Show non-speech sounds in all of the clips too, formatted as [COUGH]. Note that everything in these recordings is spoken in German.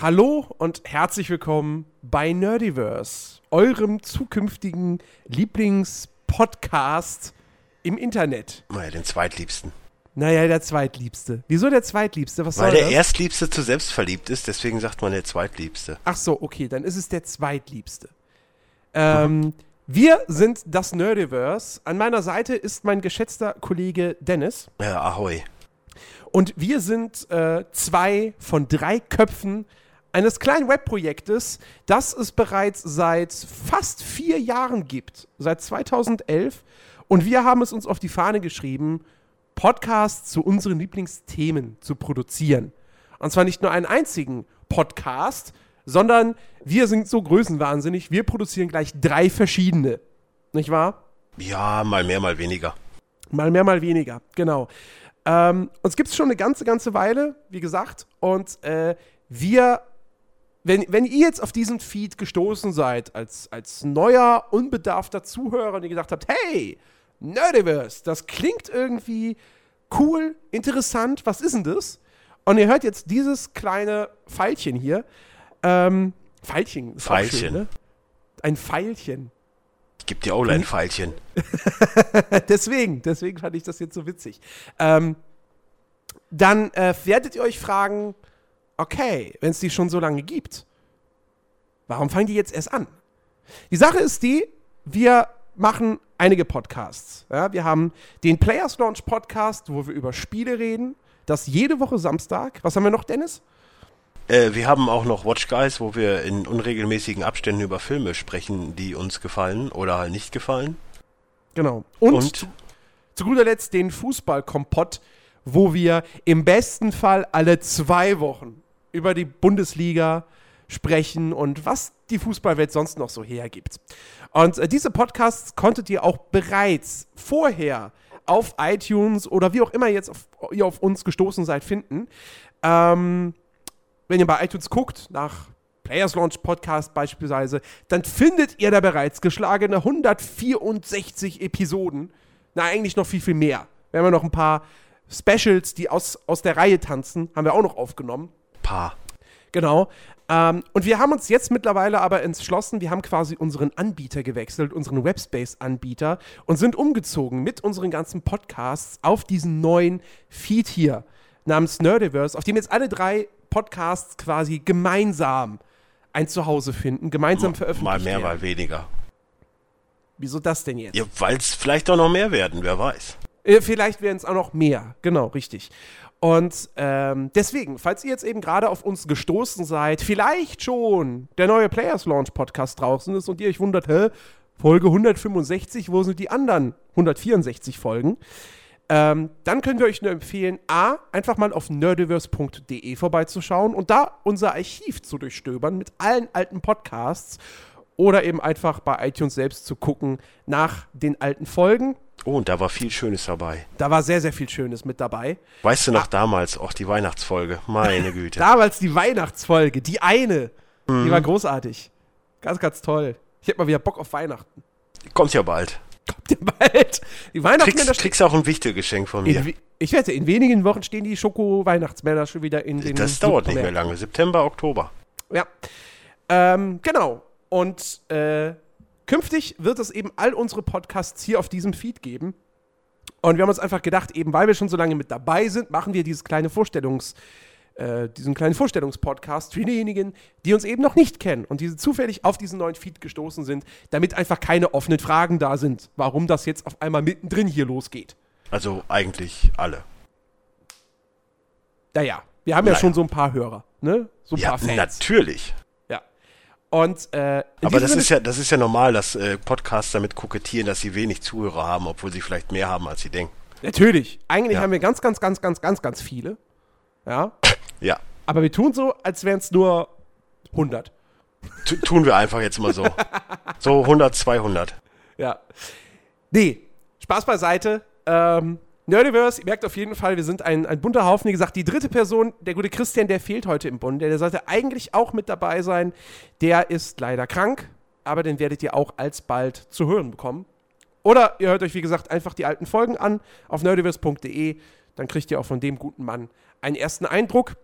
Hallo und herzlich willkommen bei Nerdiverse, eurem zukünftigen Lieblingspodcast im Internet. Naja, den zweitliebsten. Naja, der zweitliebste. Wieso der zweitliebste? Was Weil der das? Erstliebste zu selbstverliebt ist, deswegen sagt man der Zweitliebste. Ach so, okay, dann ist es der zweitliebste. Ähm, wir sind das Nerdiverse. An meiner Seite ist mein geschätzter Kollege Dennis. Ja, ahoi. Und wir sind äh, zwei von drei Köpfen eines kleinen Webprojektes, das es bereits seit fast vier Jahren gibt, seit 2011. Und wir haben es uns auf die Fahne geschrieben, Podcasts zu unseren Lieblingsthemen zu produzieren. Und zwar nicht nur einen einzigen Podcast, sondern wir sind so größenwahnsinnig, wir produzieren gleich drei verschiedene. Nicht wahr? Ja, mal mehr, mal weniger. Mal mehr, mal weniger, genau. Ähm, uns gibt es schon eine ganze, ganze Weile, wie gesagt. Und äh, wir, wenn, wenn ihr jetzt auf diesen Feed gestoßen seid, als, als neuer, unbedarfter Zuhörer und ihr gedacht habt, hey, Nerdiverse, das klingt irgendwie cool, interessant, was ist denn das? Und ihr hört jetzt dieses kleine Pfeilchen hier. Ähm, Pfeilchen, ist Pfeilchen. Schön, ne? Ein Pfeilchen. Ich geb dir auch ein Pfeilchen. [LAUGHS] deswegen, deswegen fand ich das jetzt so witzig. Ähm, dann äh, werdet ihr euch fragen, okay, wenn es die schon so lange gibt, warum fangen die jetzt erst an? Die Sache ist die, wir machen einige Podcasts. Ja, wir haben den Players Launch Podcast, wo wir über Spiele reden. Das jede Woche Samstag. Was haben wir noch, Dennis? Äh, wir haben auch noch Watch Guys, wo wir in unregelmäßigen Abständen über Filme sprechen, die uns gefallen oder halt nicht gefallen. Genau. Und, Und? Zu, zu guter Letzt den Fußballkompott, wo wir im besten Fall alle zwei Wochen über die Bundesliga sprechen und was die Fußballwelt sonst noch so hergibt. Und äh, diese Podcasts konntet ihr auch bereits vorher auf iTunes oder wie auch immer jetzt auf, ihr auf uns gestoßen seid finden. Ähm, wenn ihr bei iTunes guckt, nach Players Launch Podcast beispielsweise, dann findet ihr da bereits geschlagene 164 Episoden. Na, eigentlich noch viel, viel mehr. Wir haben ja noch ein paar Specials, die aus, aus der Reihe tanzen, haben wir auch noch aufgenommen. Paar. Genau. Ähm, und wir haben uns jetzt mittlerweile aber entschlossen, wir haben quasi unseren Anbieter gewechselt, unseren Webspace-Anbieter und sind umgezogen mit unseren ganzen Podcasts auf diesen neuen Feed hier namens Nerdiverse, auf dem jetzt alle drei Podcasts quasi gemeinsam ein Zuhause finden, gemeinsam veröffentlicht Mal mehr, werden. mal weniger. Wieso das denn jetzt? Ja, weil es vielleicht auch noch mehr werden, wer weiß. Äh, Vielleicht werden es auch noch mehr. Genau, richtig. Und ähm, deswegen, falls ihr jetzt eben gerade auf uns gestoßen seid, vielleicht schon der neue Players Launch Podcast draußen ist und ihr euch wundert, hä, Folge 165, wo sind die anderen 164 Folgen? Ähm, dann können wir euch nur empfehlen, A, einfach mal auf nerdiverse.de vorbeizuschauen und da unser Archiv zu durchstöbern mit allen alten Podcasts oder eben einfach bei iTunes selbst zu gucken nach den alten Folgen. Oh, und da war viel Schönes dabei. Da war sehr, sehr viel Schönes mit dabei. Weißt du noch damals auch die Weihnachtsfolge? Meine Güte. [LAUGHS] Damals die Weihnachtsfolge, die eine, die war großartig. Ganz, ganz toll. Ich hätte mal wieder Bock auf Weihnachten. Kommt ja bald. Kommt ihr bald? Die Weihnachtsmänner Kriegst, kriegst auch ein Wichtelgeschenk von mir. in, Ich wette, in wenigen Wochen stehen die Schoko-Weihnachtsmänner schon wieder in den. Das dauert nicht mehr lange. September, Oktober. Ja. Ähm, genau. Und äh, künftig wird es eben all unsere Podcasts hier auf diesem Feed geben. Und wir haben uns einfach gedacht, eben weil wir schon so lange mit dabei sind, machen wir dieses kleine Vorstellungs, äh, diesen kleinen Vorstellungspodcast für diejenigen, die uns eben noch nicht kennen und die zufällig auf diesen neuen Feed gestoßen sind, damit einfach keine offenen Fragen da sind, warum das jetzt auf einmal mittendrin hier losgeht. Also eigentlich alle. Naja, wir haben ja Naja. schon so ein paar Hörer, ne? So ein Ja, paar Fans. natürlich. Und äh, Aber das ist ja, das ist ja normal, dass äh, Podcasts damit kokettieren, dass sie wenig Zuhörer haben, obwohl sie vielleicht mehr haben, als sie denken. Natürlich. Eigentlich Ja. haben wir ganz, ganz, ganz, ganz, ganz, ganz viele. Ja. [LAUGHS] Ja. Aber wir tun so, als wären es nur 100. Tu- tun wir einfach jetzt mal so. [LAUGHS] So 100, 200. Ja. Nee, Spaß beiseite. Ähm, Nerdiverse, ihr merkt auf jeden Fall, wir sind ein, ein bunter Haufen. Wie gesagt, die dritte Person, der gute Christian, der fehlt heute im Bund. Der, der sollte eigentlich auch mit dabei sein. Der ist leider krank, aber den werdet ihr auch alsbald zu hören bekommen. Oder ihr hört euch, wie gesagt, einfach die alten Folgen an auf nerdiverse.de. Dann kriegt ihr auch von dem guten Mann einen ersten Eindruck.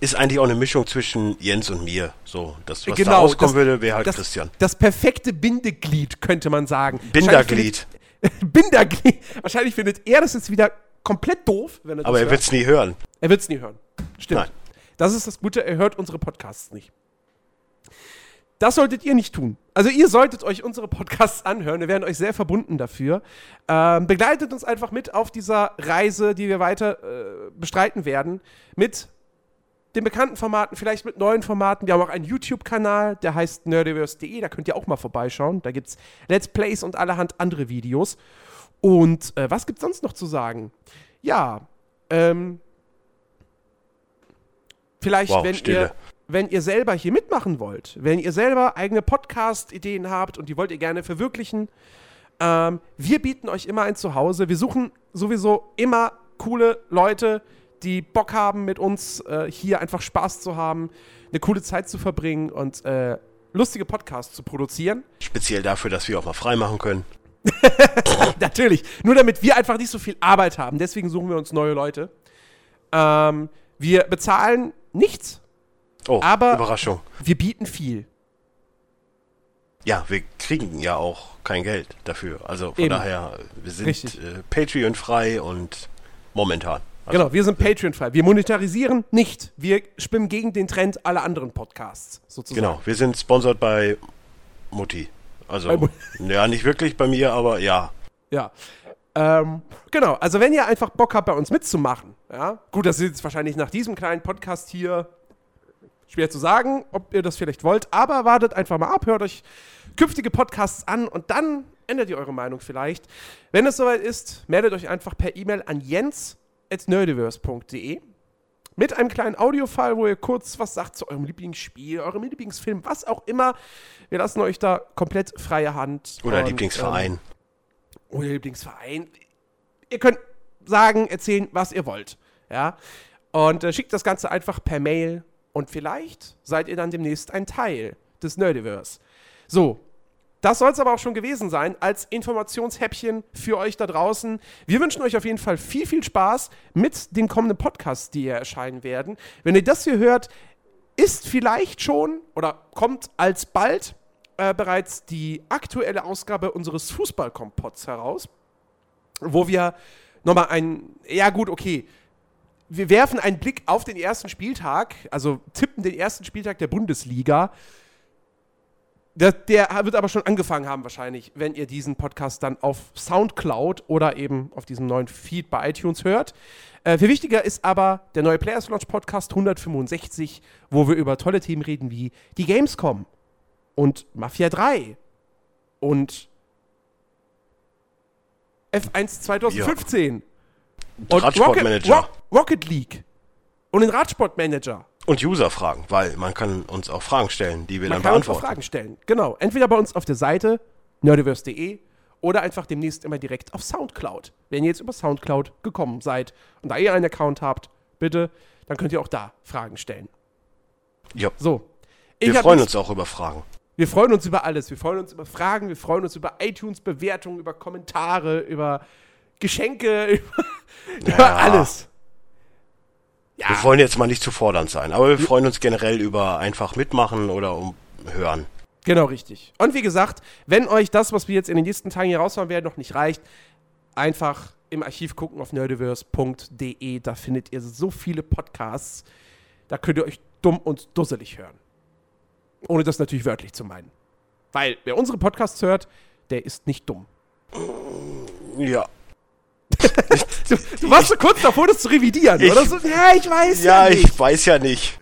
ist eigentlich auch eine Mischung zwischen Jens und mir. So, das, was Genau, da rauskommen das- würde, wäre halt das, Christian. Das perfekte Bindeglied, könnte man sagen. Binderglied. Wahrscheinlich findet- Binderglied. Wahrscheinlich findet er das jetzt wieder komplett doof, wenn er Aber er hört. wird's nie hören. Er wird es nie hören. Stimmt. Nein. Das ist das Gute, er hört unsere Podcasts nicht. Das solltet ihr nicht tun. Also ihr solltet euch unsere Podcasts anhören. Wir werden euch sehr verbunden dafür. Ähm, begleitet uns einfach mit auf dieser Reise, die wir weiter äh, bestreiten werden. Mit den bekannten Formaten, vielleicht mit neuen Formaten. Wir haben auch einen YouTube-Kanal, der heißt nerdiverse.de. Da könnt ihr auch mal vorbeischauen. Da gibt es Let's Plays und allerhand andere Videos. Und äh, was gibt es sonst noch zu sagen? Ja, ähm, vielleicht, Wow, wenn, Stille. ihr, wenn ihr selber hier mitmachen wollt, wenn ihr selber eigene Podcast-Ideen habt und die wollt ihr gerne verwirklichen, ähm, wir bieten euch immer ein Zuhause. Wir suchen sowieso immer coole Leute, die Bock haben, mit uns äh, hier einfach Spaß zu haben, eine coole Zeit zu verbringen und äh, lustige Podcasts zu produzieren. Speziell dafür, dass wir auch mal frei machen können. [LAUGHS] Natürlich. Nur damit wir einfach nicht so viel Arbeit haben. Deswegen suchen wir uns neue Leute. Ähm, wir bezahlen nichts. Oh, Aber- Überraschung. Wir bieten viel. Ja, wir kriegen ja auch kein Geld dafür. Also von Eben. daher, wir sind äh, Patreon frei und momentan. Also, Genau, wir sind Patreon-frei. Wir monetarisieren nicht. Wir schwimmen gegen den Trend aller anderen Podcasts, sozusagen. Genau, wir sind sponsored bei Mutti. Also, Bei [LAUGHS] ja, nicht wirklich bei mir, aber ja. Ja. Ähm, genau, also wenn ihr einfach Bock habt, bei uns mitzumachen, ja, gut, das ist jetzt wahrscheinlich nach diesem kleinen Podcast hier schwer zu sagen, ob ihr das vielleicht wollt, aber wartet einfach mal ab, hört euch künftige Podcasts an und dann ändert ihr eure Meinung vielleicht. Wenn es soweit ist, meldet euch einfach per E-Mail an jens.nerdiverse.de mit einem kleinen Audiofile, wo ihr kurz was sagt zu eurem Lieblingsspiel, eurem Lieblingsfilm, was auch immer. Wir lassen euch da komplett freie Hand. Oder Und, Lieblingsverein. Ähm, oder Lieblingsverein. Ihr könnt sagen, erzählen, was ihr wollt. Ja. Und äh, schickt das Ganze einfach per Mail. Und vielleicht seid ihr dann demnächst ein Teil des Nerdiverse. So, das soll es aber auch schon gewesen sein als Informationshäppchen für euch da draußen. Wir wünschen euch auf jeden Fall viel, viel Spaß mit den kommenden Podcasts, die hier erscheinen werden. Wenn ihr das hier hört, ist vielleicht schon oder kommt alsbald äh, bereits die aktuelle Ausgabe unseres Fußballkompotts heraus, wo wir nochmal ein, ja gut, okay, wir werfen einen Blick auf den ersten Spieltag, also tippen den ersten Spieltag der Bundesliga. Der, der wird aber schon angefangen haben wahrscheinlich, wenn ihr diesen Podcast dann auf Soundcloud oder eben auf diesem neuen Feed bei iTunes hört. Äh, viel wichtiger ist aber der neue Players Launch Podcast 165, wo wir über tolle Themen reden wie die Gamescom und Mafia 3 und F1 2015 Und und. Rocket, Ro Rocket League und den Radsportmanager. Und User-Fragen, weil man kann uns auch Fragen stellen, die wir Man dann kann uns auch beantworten. Fragen stellen. Genau. Entweder bei uns auf der Seite nerdiverse.de oder einfach demnächst immer direkt auf Soundcloud. Wenn ihr jetzt über Soundcloud gekommen seid und da ihr einen Account habt, bitte, dann könnt ihr auch da Fragen stellen. Ja. So. Wir freuen uns auch über Fragen. Wir freuen uns über alles. Wir freuen uns über Fragen, wir freuen uns über iTunes-Bewertungen, über Kommentare, über Geschenke, [LAUGHS] über, über Ja. alles. Ja. Wir wollen jetzt mal nicht zu fordernd sein, aber wir freuen uns generell über einfach mitmachen oder um hören. Genau, richtig. Und wie gesagt, wenn euch das, was wir jetzt in den nächsten Tagen hier raushauen werden, noch nicht reicht, einfach im Archiv gucken auf nerdiverse.de. Da findet ihr so viele Podcasts. Da könnt ihr euch dumm und dusselig hören. Ohne das natürlich wörtlich zu meinen. Weil wer unsere Podcasts hört, der ist nicht dumm. Ja. Du, du warst so kurz davor, das zu revidieren, Ich- oder? So, ja, ich weiß ja, Ja, nicht. ich weiß ja nicht.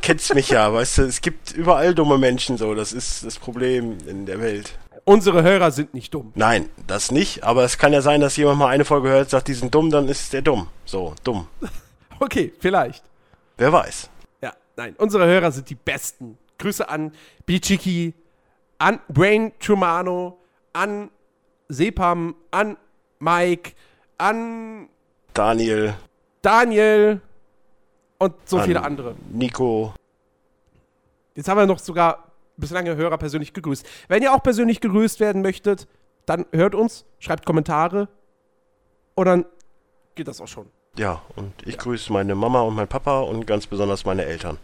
Kennst mich ja, weißt du, es gibt überall dumme Menschen so, das ist das Problem in der Welt. Unsere Hörer sind nicht dumm. Nein, das nicht, aber es kann ja sein, dass jemand mal eine Folge hört, sagt, die sind dumm, dann ist der dumm. So, dumm. [LAUGHS] Okay, vielleicht. Wer weiß. Ja, nein, unsere Hörer sind die besten. Grüße an Bichiki, an Brain Trumano, an Sepam, an Mike, an Daniel, Daniel und so An- viele andere. Nico, Jetzt haben wir noch sogar bislang Hörer persönlich gegrüßt. Wenn ihr auch persönlich gegrüßt werden möchtet, dann hört uns, schreibt Kommentare und dann geht das auch schon. Ja, und ich grüße meine Mama und mein Papa und ganz besonders meine Eltern.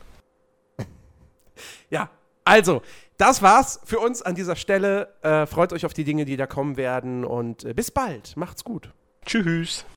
Ja, also, das war's für uns an dieser Stelle. Äh, freut euch auf die Dinge, die da kommen werden und äh, bis bald. Macht's gut. Tschüss.